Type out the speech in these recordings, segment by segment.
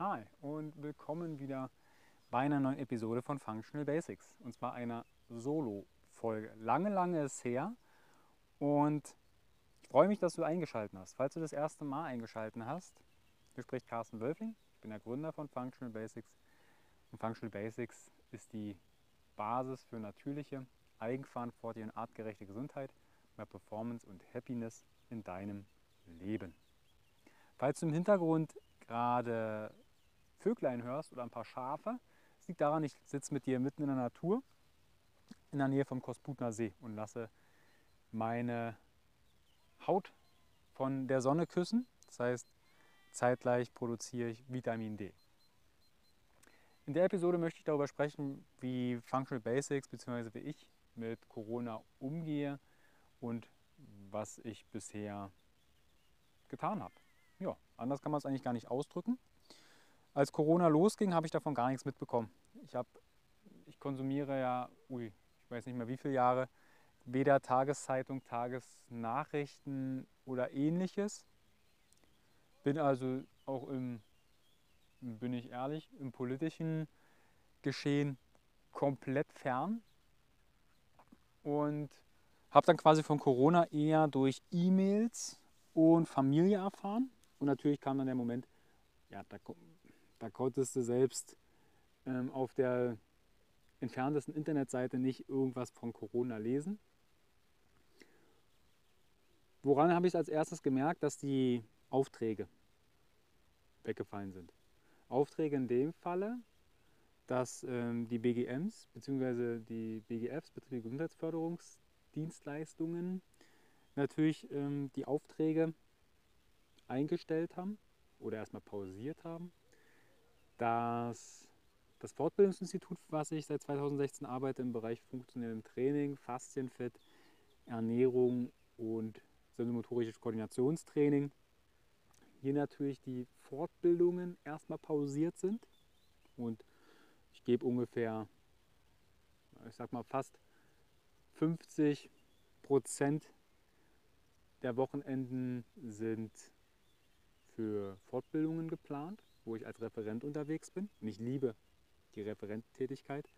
Hi und willkommen wieder bei einer neuen Episode von Functional Basics und zwar einer Solo-Folge. Lange, lange ist her und ich freue mich, dass du eingeschaltet hast. Falls du das erste Mal eingeschaltet hast, hier spricht Carsten Wölfling. Ich bin der Gründer von Functional Basics und Functional Basics ist die Basis für natürliche, eigenverantwortliche und artgerechte Gesundheit, mehr Performance und Happiness in deinem Leben. Falls du im Hintergrund gerade Vöglein hörst oder ein paar Schafe, das liegt daran, ich sitze mit dir mitten in der Natur in der Nähe vom Kosputner See und lasse meine Haut von der Sonne küssen. Das heißt, zeitgleich produziere ich Vitamin D. In der Episode möchte ich darüber sprechen, wie Functional Basics bzw. wie ich mit Corona umgehe und was ich bisher getan habe. Ja, anders kann man es eigentlich gar nicht ausdrücken. Als Corona losging, habe ich davon gar nichts mitbekommen. Ich, hab, ich konsumiere ja, ui, ich weiß nicht mehr wie viele Jahre, weder Tageszeitung, Tagesnachrichten oder ähnliches. Bin also auch im, bin ich ehrlich, im politischen Geschehen komplett fern und habe dann quasi von Corona eher durch E-Mails und Familie erfahren. Und natürlich kam dann der Moment, ja, da, da konntest du selbst ähm, auf der entferntesten Internetseite nicht irgendwas von Corona lesen. Woran habe ich als erstes gemerkt, dass die Aufträge weggefallen sind? Aufträge in dem Falle, dass ähm, die BGMs bzw. die BGFs, betriebliche Gesundheitsförderungsdienstleistungen, natürlich ähm, die Aufträge eingestellt haben oder erstmal pausiert haben. Dass das Fortbildungsinstitut, was ich seit 2016 arbeite im Bereich funktionellem Training, Faszienfit, Ernährung und sensomotorisches Koordinationstraining, hier natürlich die Fortbildungen erstmal pausiert sind. Und ich gebe ungefähr, ich sag mal fast 50 Prozent der Wochenenden sind für Fortbildungen geplant, wo ich als Referent unterwegs bin. Und ich liebe die Referenttätigkeit.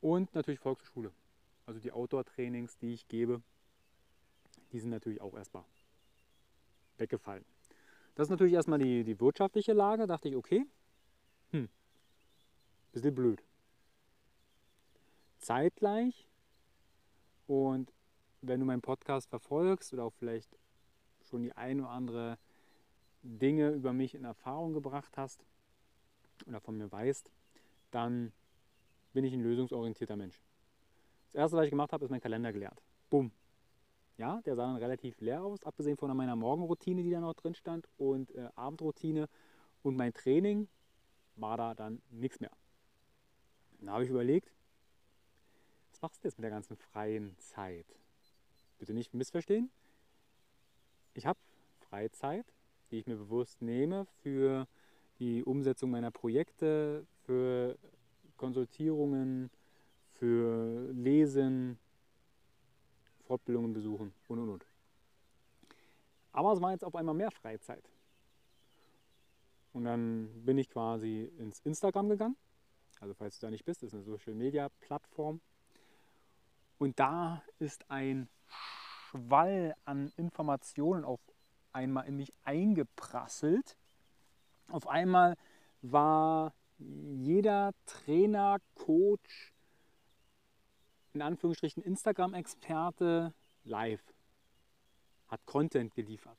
Und natürlich Volksschule. Also die Outdoor-Trainings, die ich gebe, die sind natürlich auch erstmal weggefallen. Das ist natürlich erstmal die, die wirtschaftliche Lage. Da dachte ich, okay, hm, bisschen blöd. Zeitgleich und wenn du meinen Podcast verfolgst oder auch vielleicht schon die ein oder andere Dinge über mich in Erfahrung gebracht hast oder von mir weißt, dann bin ich ein lösungsorientierter Mensch. Das erste, was ich gemacht habe, ist mein Kalender geleert. Bumm. Ja, der sah dann relativ leer aus, abgesehen von meiner Morgenroutine, die da noch drin stand und äh, Abendroutine und mein Training war da dann nichts mehr. Dann habe ich überlegt, was machst du jetzt mit der ganzen freien Zeit? Bitte nicht missverstehen. Ich habe Freizeit, die ich mir bewusst nehme für die Umsetzung meiner Projekte, für Konsultierungen, für Lesen, Fortbildungen besuchen und und und. Aber es war jetzt auf einmal mehr Freizeit. Und dann bin ich quasi ins Instagram gegangen. Also falls du da nicht bist, ist eine Social Media Plattform. Und da ist ein Schwall an Informationen auf einmal in mich eingeprasselt. Auf einmal war jeder Trainer, Coach, in Anführungsstrichen Instagram-Experte live, hat Content geliefert.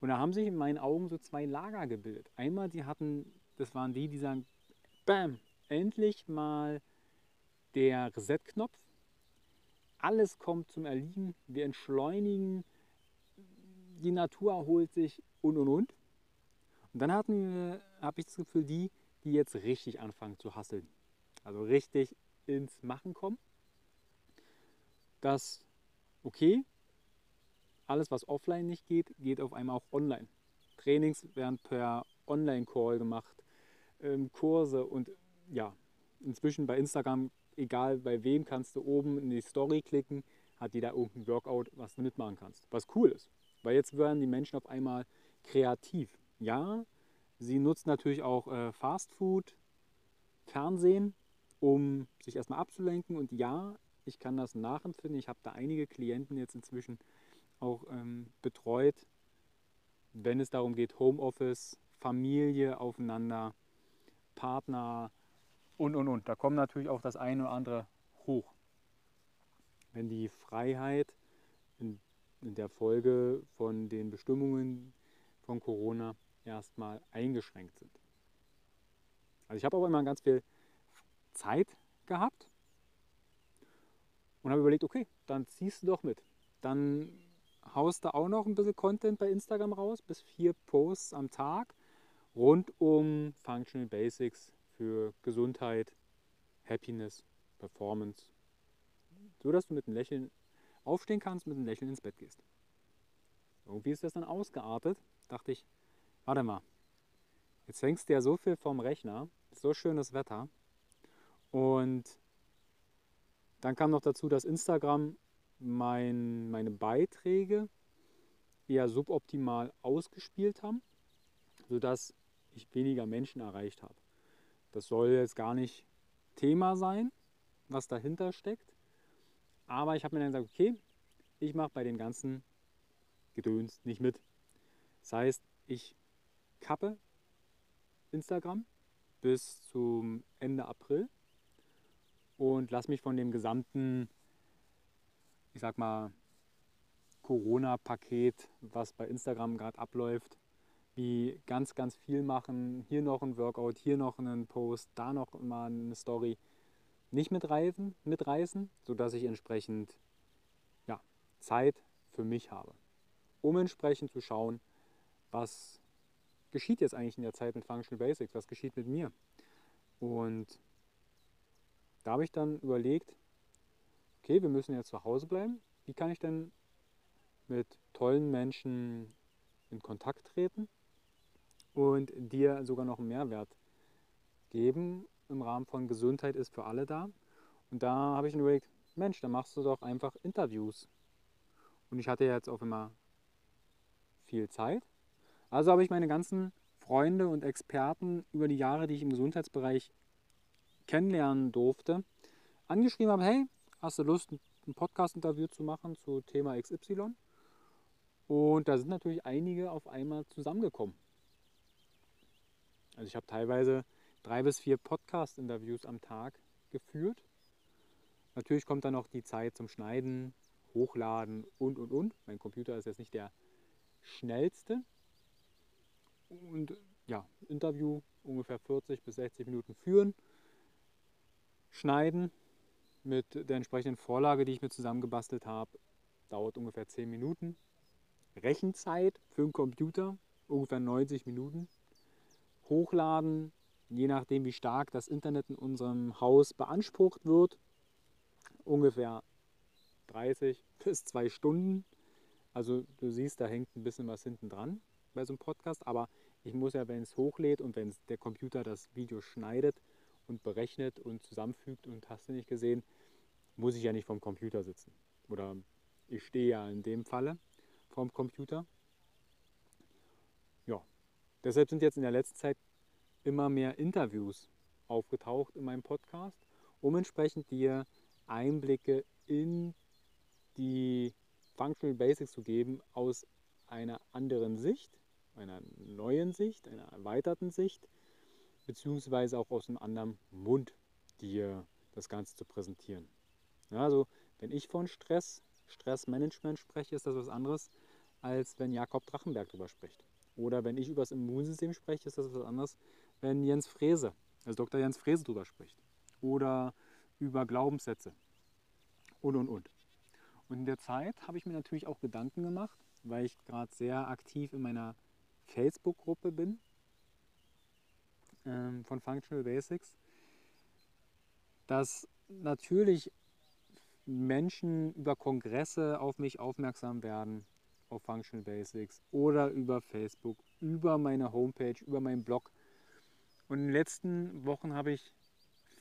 Und da haben sich in meinen Augen so zwei Lager gebildet. Einmal, die hatten, das waren die, die sagen, bam, endlich mal der Reset-Knopf. Alles kommt zum Erliegen. Wir entschleunigen. Die Natur erholt sich und und und. Und dann habe ich das Gefühl, die, die jetzt richtig anfangen zu hasseln. Also richtig ins Machen kommen. Dass, okay, alles, was offline nicht geht, geht auf einmal auch online. Trainings werden per Online-Call gemacht, ähm, Kurse und ja, inzwischen bei Instagram, egal bei wem, kannst du oben in die Story klicken, hat jeder irgendein Workout, was du mitmachen kannst. Was cool ist, weil jetzt werden die Menschen auf einmal kreativ. Ja, Sie nutzt natürlich auch äh, Fast Food, Fernsehen, um sich erstmal abzulenken. Und ja, ich kann das nachempfinden. Ich habe da einige Klienten jetzt inzwischen auch ähm, betreut, wenn es darum geht, Homeoffice, Familie aufeinander, Partner und, und, und. Da kommt natürlich auch das eine oder andere hoch. Wenn die Freiheit in, der Folge von den Bestimmungen von Corona erstmal eingeschränkt sind. Also ich habe aber immer ganz viel Zeit gehabt und habe überlegt, okay, dann ziehst du doch mit. Dann haust du auch noch ein bisschen Content bei Instagram raus, bis vier Posts am Tag rund um Functional Basics für Gesundheit, Happiness, Performance, so dass du mit einem Lächeln aufstehen kannst, mit einem Lächeln ins Bett gehst. Irgendwie ist das dann ausgeartet, dachte ich, warte mal, jetzt hängst du ja so viel vom Rechner, so schönes Wetter und dann kam noch dazu, dass Instagram mein, meine Beiträge eher suboptimal ausgespielt haben, sodass ich weniger Menschen erreicht habe. Das soll jetzt gar nicht Thema sein, was dahinter steckt. Aber ich habe mir dann gesagt, okay, ich mache bei dem ganzen Gedöns nicht mit. Das heißt, ich kappe Instagram bis zum Ende April und lasse mich von dem gesamten ich sag mal, Corona-Paket, was bei Instagram gerade abläuft, wie ganz, ganz viel machen, hier noch ein Workout, hier noch einen Post, da noch mal eine Story, nicht mitreißen, mitreißen sodass ich entsprechend ja, Zeit für mich habe, um entsprechend zu schauen, was geschieht jetzt eigentlich in der Zeit mit Functional Basics, was geschieht mit mir. Und da habe ich dann überlegt, okay, wir müssen jetzt zu Hause bleiben. Wie kann ich denn mit tollen Menschen in Kontakt treten und dir sogar noch einen Mehrwert geben im Rahmen von Gesundheit ist für alle da. Und da habe ich mir überlegt, Mensch, dann machst du doch einfach Interviews. Und ich hatte jetzt auch immer viel Zeit. Also habe ich meine ganzen Freunde und Experten über die Jahre, die ich im Gesundheitsbereich kennenlernen durfte, angeschrieben habe, hey, hast du Lust, ein Podcast-Interview zu machen zu Thema XY? Und da sind natürlich einige auf einmal zusammengekommen. Also ich habe teilweise drei bis vier Podcast-Interviews am Tag geführt. Natürlich kommt dann noch die Zeit zum Schneiden, Hochladen und, und, und. Mein Computer ist jetzt nicht der schnellste. Und ja, Interview ungefähr 40 bis 60 Minuten führen, schneiden, mit der entsprechenden Vorlage, die ich mir zusammengebastelt habe, dauert ungefähr 10 Minuten. Rechenzeit für einen Computer ungefähr 90 Minuten. Hochladen, je nachdem wie stark das Internet in unserem Haus beansprucht wird, ungefähr 30 bis 2 Stunden. Also du siehst, da hängt ein bisschen was hinten dran bei so einem Podcast, aber ich muss ja, wenn es hochlädt und wenn der Computer das Video schneidet und berechnet und zusammenfügt und hast du nicht gesehen, muss ich ja nicht vom Computer sitzen. Oder ich stehe ja in dem Falle vom Computer. Ja, deshalb sind jetzt in der letzten Zeit immer mehr Interviews aufgetaucht in meinem Podcast, um entsprechend dir Einblicke in die Functional Basics zu geben aus einer anderen Sicht, einer neuen Sicht, einer erweiterten Sicht, beziehungsweise auch aus einem anderen Mund dir das Ganze zu präsentieren. Ja, also wenn ich von Stress, Stressmanagement spreche, ist das was anderes, als wenn Jakob Drachenberg darüber spricht. Oder wenn ich über das Immunsystem spreche, ist das was anderes, wenn Jens Frese, also Dr. Jens Frese darüber spricht. Oder über Glaubenssätze. Und, und, und. Und in der Zeit habe ich mir natürlich auch Gedanken gemacht, weil ich gerade sehr aktiv in meiner Facebook-Gruppe bin ähm, von Functional Basics, dass natürlich Menschen über Kongresse auf mich aufmerksam werden, auf Functional Basics oder über Facebook, über meine Homepage, über meinen Blog. Und in den letzten Wochen habe ich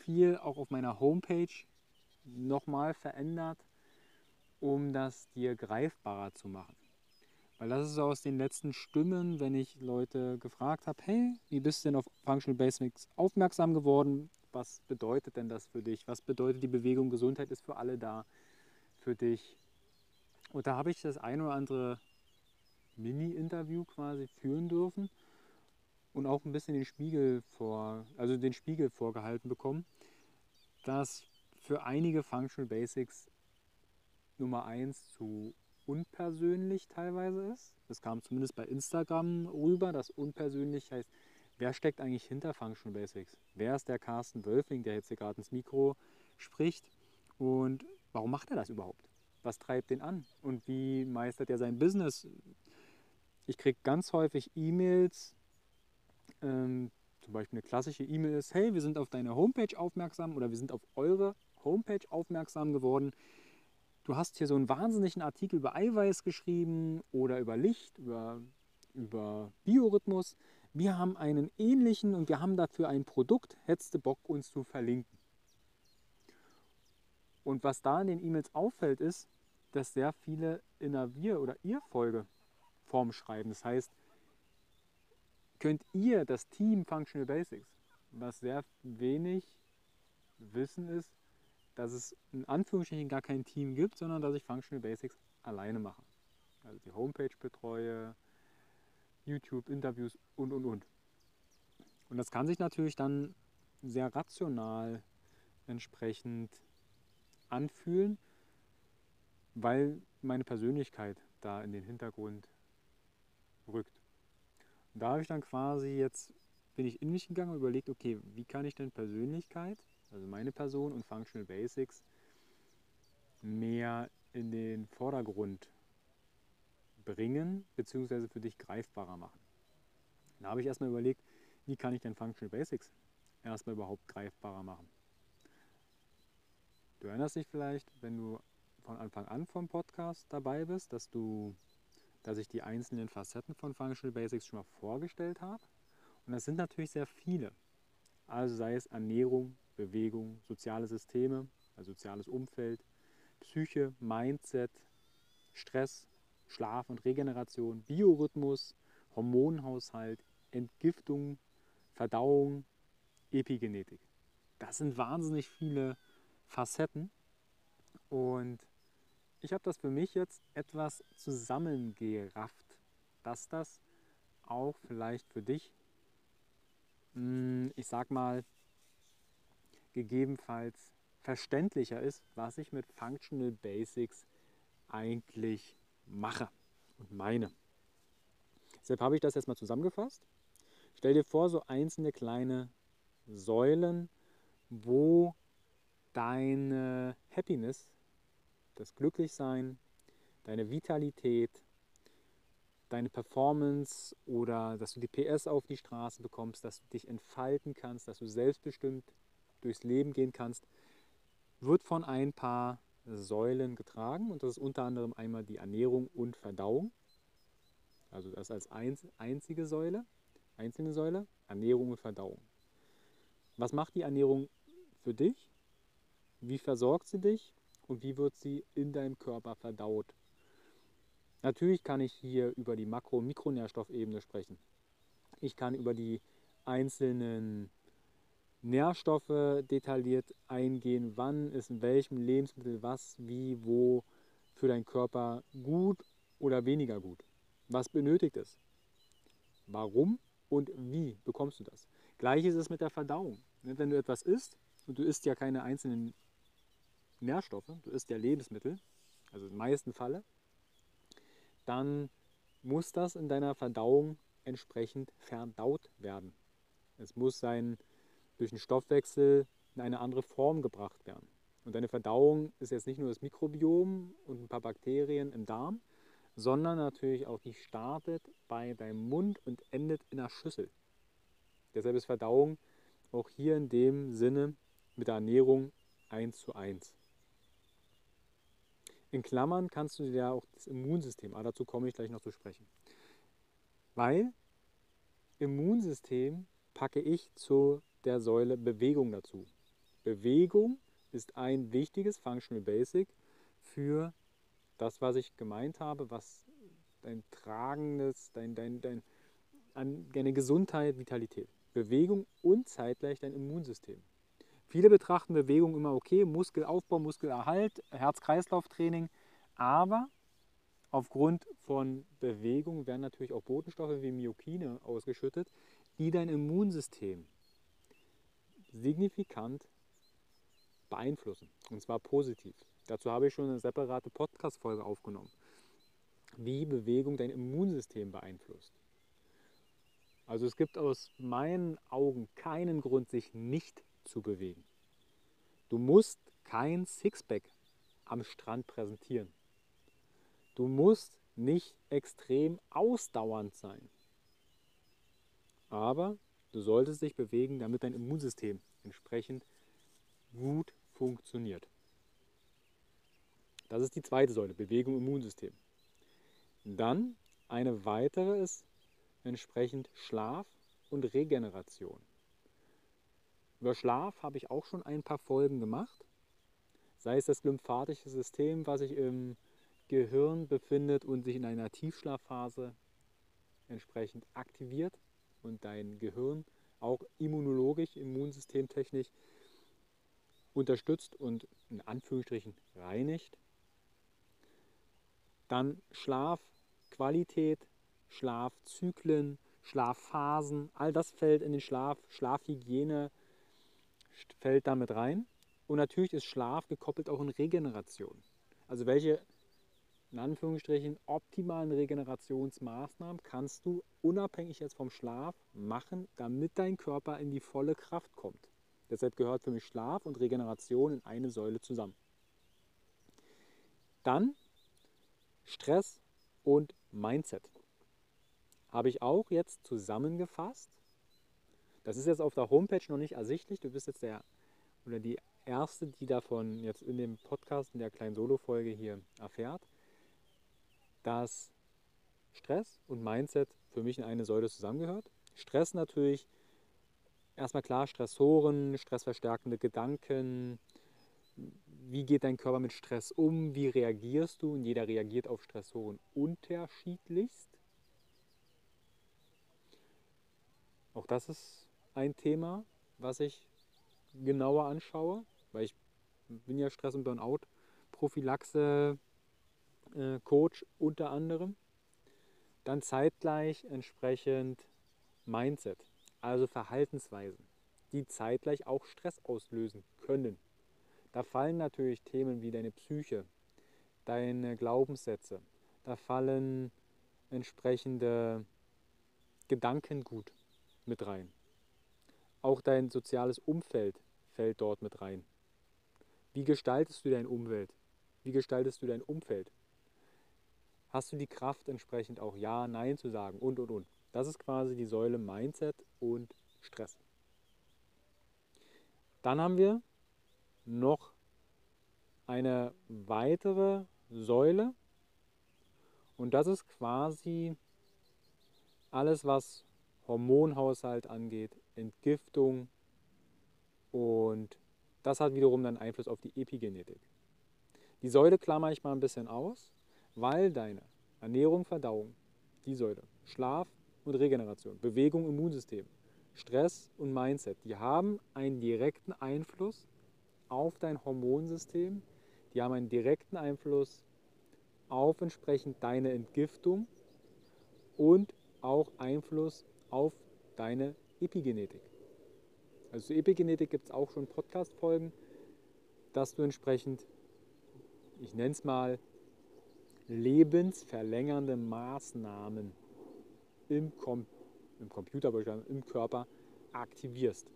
viel auch auf meiner Homepage nochmal verändert, um das dir greifbarer zu machen. Weil das ist aus den letzten Stimmen, wenn ich Leute gefragt habe, hey, wie bist du denn auf Functional Basics aufmerksam geworden? Was bedeutet denn das für dich? Was bedeutet die Bewegung? Gesundheit ist für alle da, für dich. Und da habe ich das ein oder andere Mini-Interview quasi führen dürfen und auch ein bisschen den Spiegel vor, also den Spiegel vorgehalten bekommen, dass für einige Functional Basics Nummer eins zu unpersönlich teilweise ist. Das kam zumindest bei Instagram rüber, dass unpersönlich heißt, wer steckt eigentlich hinter Functional Basics? Wer ist der Carsten Wölfling, der jetzt hier gerade ins Mikro spricht? Und warum macht er das überhaupt? Was treibt den an? Und wie meistert er sein Business? Ich kriege ganz häufig E-Mails, ähm, zum Beispiel eine klassische E-Mail ist, hey, wir sind auf deine Homepage aufmerksam oder wir sind auf eure Homepage aufmerksam geworden du hast hier so einen wahnsinnigen Artikel über Eiweiß geschrieben oder über Licht, über, über Biorhythmus. Wir haben einen ähnlichen und wir haben dafür ein Produkt. Hättest du Bock, uns zu verlinken? Und was da in den E-Mails auffällt, ist, dass sehr viele in einer Wir- oder Ihr-Folge Form schreiben. Das heißt, könnt ihr das Team Functional Basics, was sehr wenig Wissen ist, dass es in Anführungsstrichen gar kein Team gibt, sondern dass ich Functional Basics alleine mache. Also die Homepage betreue, YouTube-Interviews und, und, und. Und das kann sich natürlich dann sehr rational entsprechend anfühlen, weil meine Persönlichkeit da in den Hintergrund rückt. Da habe ich dann quasi jetzt, bin ich in mich gegangen und überlegt, okay, wie kann ich denn Persönlichkeit also meine Person und Functional Basics, mehr in den Vordergrund bringen bzw. für dich greifbarer machen. Da habe ich erstmal überlegt, wie kann ich denn Functional Basics erstmal überhaupt greifbarer machen. Du erinnerst dich vielleicht, wenn du von Anfang an vom Podcast dabei bist, dass du, dass ich die einzelnen Facetten von Functional Basics schon mal vorgestellt habe. Und das sind natürlich sehr viele. Also sei es Ernährung, Bewegung, soziale Systeme, also soziales Umfeld, Psyche, Mindset, Stress, Schlaf und Regeneration, Biorhythmus, Hormonhaushalt, Entgiftung, Verdauung, Epigenetik. Das sind wahnsinnig viele Facetten und ich habe das für mich jetzt etwas zusammengerafft, dass das auch vielleicht für dich, hm, ich sag mal, gegebenenfalls verständlicher ist, was ich mit Functional Basics eigentlich mache und meine. Deshalb habe ich das jetzt mal zusammengefasst. Stell dir vor, so einzelne kleine Säulen, wo deine Happiness, das Glücklichsein, deine Vitalität, deine Performance oder dass du die PS auf die Straße bekommst, dass du dich entfalten kannst, dass du selbstbestimmt durchs Leben gehen kannst, wird von ein paar Säulen getragen und das ist unter anderem einmal die Ernährung und Verdauung. Also das als einzige Säule, einzelne Säule, Ernährung und Verdauung. Was macht die Ernährung für dich? Wie versorgt sie dich und wie wird sie in deinem Körper verdaut? Natürlich kann ich hier über die Makro- und Mikronährstoffebene sprechen. Ich kann über die einzelnen Nährstoffe detailliert eingehen, wann ist in welchem Lebensmittel was, wie, wo für deinen Körper gut oder weniger gut. Was benötigt es? Warum und wie bekommst du das? Gleiches ist es mit der Verdauung. Wenn du etwas isst und du isst ja keine einzelnen Nährstoffe, du isst ja Lebensmittel, also im meisten Falle, dann muss das in deiner Verdauung entsprechend verdaut werden. Es muss sein durch den Stoffwechsel in eine andere Form gebracht werden. Und deine Verdauung ist jetzt nicht nur das Mikrobiom und ein paar Bakterien im Darm, sondern natürlich auch die startet bei deinem Mund und endet in der Schüssel. Deshalb ist Verdauung auch hier in dem Sinne mit der Ernährung eins zu eins. In Klammern kannst du dir ja auch das Immunsystem, aber dazu komme ich gleich noch zu sprechen. Weil Immunsystem packe ich zu der Säule Bewegung dazu. Bewegung ist ein wichtiges Functional Basic für das, was ich gemeint habe, was dein tragendes, dein, dein, dein, deine Gesundheit, Vitalität. Bewegung und zeitgleich dein Immunsystem. Viele betrachten Bewegung immer okay, Muskelaufbau, Muskelerhalt, Herz-Kreislauf-Training, aber aufgrund von Bewegung werden natürlich auch Botenstoffe wie Myokine ausgeschüttet, die dein Immunsystem signifikant beeinflussen. Und zwar positiv. Dazu habe ich schon eine separate Podcast-Folge aufgenommen, wie Bewegung dein Immunsystem beeinflusst. Also es gibt aus meinen Augen keinen Grund, sich nicht zu bewegen. Du musst kein Sixpack am Strand präsentieren. Du musst nicht extrem ausdauernd sein. Aber du solltest dich bewegen, damit dein Immunsystem entsprechend gut funktioniert. Das ist die zweite Säule, Bewegung im Immunsystem. Dann eine weitere ist entsprechend Schlaf und Regeneration. Über Schlaf habe ich auch schon ein paar Folgen gemacht. Sei es das lymphatische System, was sich im Gehirn befindet und sich in einer Tiefschlafphase entsprechend aktiviert und dein Gehirn auch immunologisch, immunsystemtechnisch unterstützt und in Anführungsstrichen reinigt. Dann Schlafqualität, Schlafzyklen, Schlafphasen, all das fällt in den Schlaf, Schlafhygiene fällt damit rein. Und natürlich ist Schlaf gekoppelt auch in Regeneration. Also welche in Anführungsstrichen optimalen Regenerationsmaßnahmen kannst du unabhängig jetzt vom Schlaf machen, damit dein Körper in die volle Kraft kommt. Deshalb gehört für mich Schlaf und Regeneration in eine Säule zusammen. Dann Stress und Mindset. Habe ich auch jetzt zusammengefasst. Das ist jetzt auf der Homepage noch nicht ersichtlich. Du bist jetzt der oder die erste, die davon jetzt in dem Podcast, in der kleinen Solo-Folge hier erfährt dass Stress und Mindset für mich in eine Säule zusammengehört. Stress natürlich, erstmal klar, Stressoren, stressverstärkende Gedanken. Wie geht dein Körper mit Stress um? Wie reagierst du? Und jeder reagiert auf Stressoren unterschiedlichst. Auch das ist ein Thema, was ich genauer anschaue, weil ich bin ja Stress- und Burnout-Prophylaxe äh, Coach unter anderem. Dann zeitgleich entsprechend Mindset, also Verhaltensweisen, die zeitgleich auch Stress auslösen können. Da fallen natürlich Themen wie deine Psyche, deine Glaubenssätze, da fallen entsprechende Gedankengut mit rein. Auch dein soziales Umfeld fällt dort mit rein. Wie gestaltest du deine Umwelt? Wie gestaltest du dein Umfeld? hast du die Kraft entsprechend auch Ja, Nein zu sagen und, und, und. Das ist quasi die Säule Mindset und Stress. Dann haben wir noch eine weitere Säule und das ist quasi alles, was Hormonhaushalt angeht, Entgiftung und das hat wiederum dann Einfluss auf die Epigenetik. Die Säule klammer ich mal ein bisschen aus weil deine Ernährung, Verdauung, die Säule, Schlaf und Regeneration, Bewegung, Immunsystem, Stress und Mindset, die haben einen direkten Einfluss auf dein Hormonsystem, die haben einen direkten Einfluss auf entsprechend deine Entgiftung und auch Einfluss auf deine Epigenetik. Also zur Epigenetik gibt es auch schon Podcast-Folgen, dass du entsprechend, ich nenne es mal, lebensverlängernde Maßnahmen im, Com im Computer, im Körper aktivierst.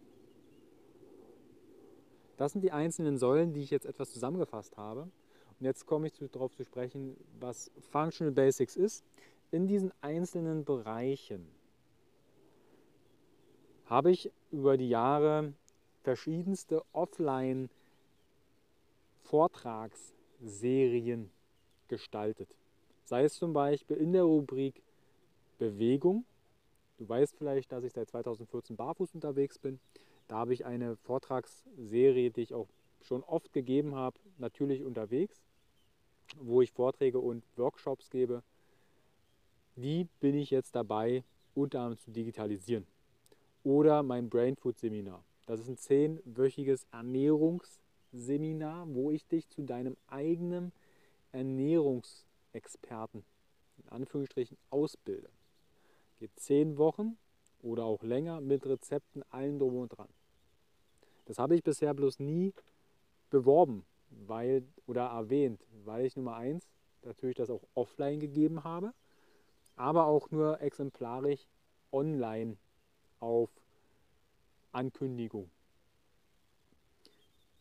Das sind die einzelnen Säulen, die ich jetzt etwas zusammengefasst habe. Und jetzt komme ich darauf zu sprechen, was Functional Basics ist. In diesen einzelnen Bereichen habe ich über die Jahre verschiedenste Offline-Vortragsserien gestaltet. Sei es zum Beispiel in der Rubrik Bewegung. Du weißt vielleicht, dass ich seit 2014 barfuß unterwegs bin. Da habe ich eine Vortragsserie, die ich auch schon oft gegeben habe, natürlich unterwegs, wo ich Vorträge und Workshops gebe die bin ich jetzt dabei, unter anderem zu digitalisieren. Oder mein Brain Food Seminar. Das ist ein zehnwöchiges Ernährungsseminar, wo ich dich zu deinem eigenen Ernährungsexperten in Anführungsstrichen ausbilde. Geht zehn Wochen oder auch länger mit Rezepten, allen drum und dran. Das habe ich bisher bloß nie beworben weil, oder erwähnt, weil ich Nummer eins natürlich das auch offline gegeben habe, aber auch nur exemplarisch online auf Ankündigung.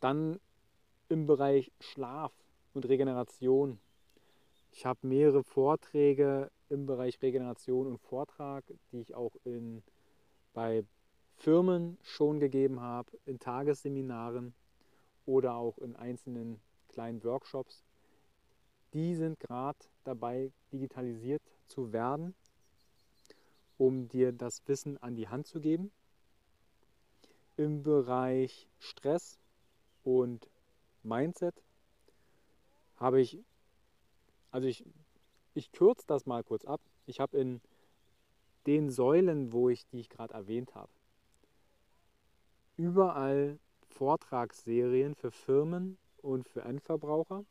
Dann im Bereich Schlaf und Regeneration. Ich habe mehrere Vorträge im Bereich Regeneration und Vortrag, die ich auch in, bei Firmen schon gegeben habe, in Tagesseminaren oder auch in einzelnen kleinen Workshops. Die sind gerade dabei, digitalisiert zu werden, um dir das Wissen an die Hand zu geben. Im Bereich Stress und Mindset habe ich, also ich, ich kürze das mal kurz ab. Ich habe in den Säulen, wo ich, die ich gerade erwähnt habe, überall Vortragsserien für Firmen und für Endverbraucher,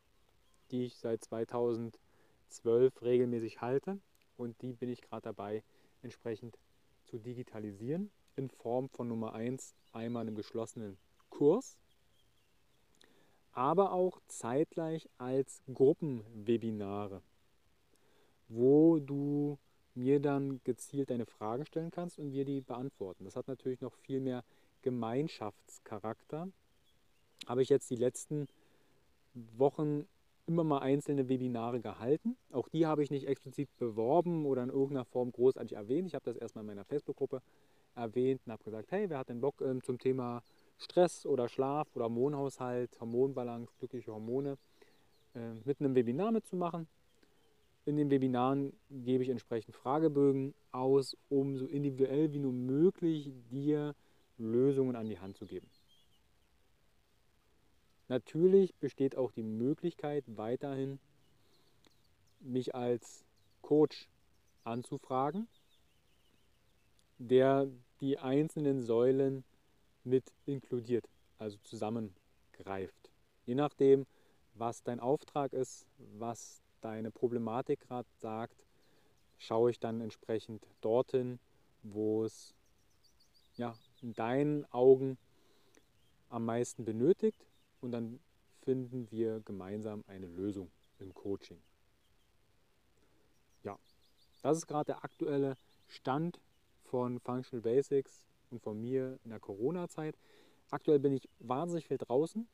die ich seit 2012 regelmäßig halte. Und die bin ich gerade dabei, entsprechend zu digitalisieren in Form von Nummer 1 einmal einem geschlossenen Kurs, aber auch zeitgleich als Gruppenwebinare, wo du mir dann gezielt deine Fragen stellen kannst und wir die beantworten. Das hat natürlich noch viel mehr Gemeinschaftscharakter. Habe ich jetzt die letzten Wochen immer mal einzelne Webinare gehalten. Auch die habe ich nicht explizit beworben oder in irgendeiner Form großartig erwähnt. Ich habe das erstmal in meiner Facebook-Gruppe erwähnt und habe gesagt, hey, wer hat den Bock ähm, zum Thema Stress oder Schlaf oder Hormonhaushalt, Hormonbalance, glückliche Hormone äh, mit einem Webinar mitzumachen. In den Webinaren gebe ich entsprechend Fragebögen aus, um so individuell wie nur möglich dir Lösungen an die Hand zu geben. Natürlich besteht auch die Möglichkeit, weiterhin mich als Coach anzufragen, der die einzelnen Säulen mit inkludiert, also zusammengreift. Je nachdem, was dein Auftrag ist, was deine Problematik gerade sagt, schaue ich dann entsprechend dorthin, wo es ja, in deinen Augen am meisten benötigt und dann finden wir gemeinsam eine Lösung im Coaching. Ja, das ist gerade der aktuelle Stand von Functional Basics und von mir in der Corona-Zeit. Aktuell bin ich wahnsinnig viel draußen,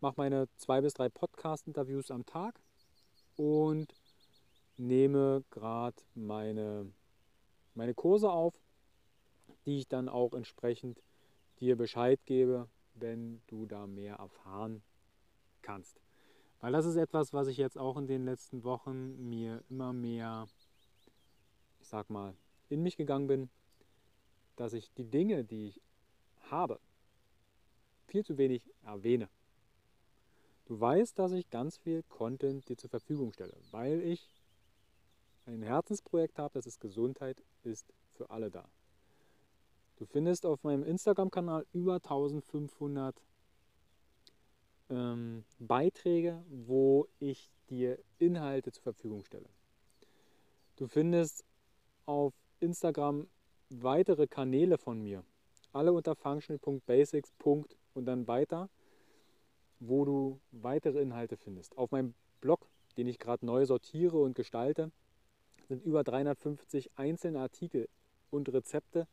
mache meine zwei bis drei Podcast-Interviews am Tag und nehme gerade meine, meine Kurse auf die ich dann auch entsprechend dir Bescheid gebe, wenn du da mehr erfahren kannst. Weil das ist etwas, was ich jetzt auch in den letzten Wochen mir immer mehr, ich sag mal, in mich gegangen bin, dass ich die Dinge, die ich habe, viel zu wenig erwähne. Du weißt, dass ich ganz viel Content dir zur Verfügung stelle, weil ich ein Herzensprojekt habe, das ist Gesundheit ist für alle da. Du findest auf meinem Instagram-Kanal über 1500 ähm, Beiträge, wo ich dir Inhalte zur Verfügung stelle. Du findest auf Instagram weitere Kanäle von mir, alle unter functional.basics. und dann weiter, wo du weitere Inhalte findest. Auf meinem Blog, den ich gerade neu sortiere und gestalte, sind über 350 einzelne Artikel und Rezepte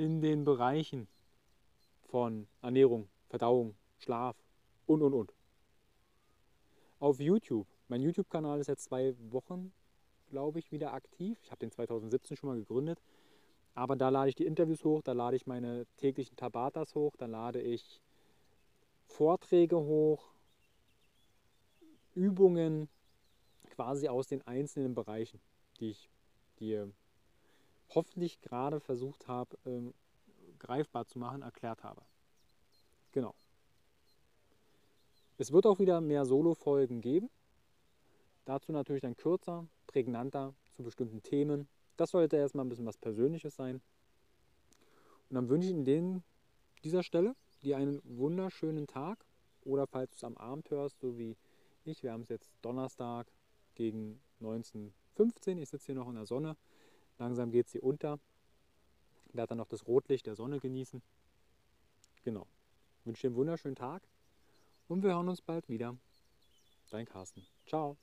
in den Bereichen von Ernährung, Verdauung, Schlaf und, und, und. Auf YouTube. Mein YouTube-Kanal ist jetzt zwei Wochen, glaube ich, wieder aktiv. Ich habe den 2017 schon mal gegründet. Aber da lade ich die Interviews hoch, da lade ich meine täglichen Tabatas hoch, da lade ich Vorträge hoch, Übungen quasi aus den einzelnen Bereichen, die ich dir hoffentlich gerade versucht habe, ähm, greifbar zu machen, erklärt habe. Genau. Es wird auch wieder mehr Solo-Folgen geben. Dazu natürlich dann kürzer, prägnanter zu bestimmten Themen. Das sollte erstmal ein bisschen was Persönliches sein. Und dann wünsche ich Ihnen dieser Stelle dir einen wunderschönen Tag. Oder falls du es am Abend hörst, so wie ich, wir haben es jetzt Donnerstag gegen 19.15 Ich sitze hier noch in der Sonne. Langsam geht sie unter. Werde dann noch das Rotlicht der Sonne genießen. Genau. Ich wünsche dir einen wunderschönen Tag und wir hören uns bald wieder. Dein Carsten. Ciao.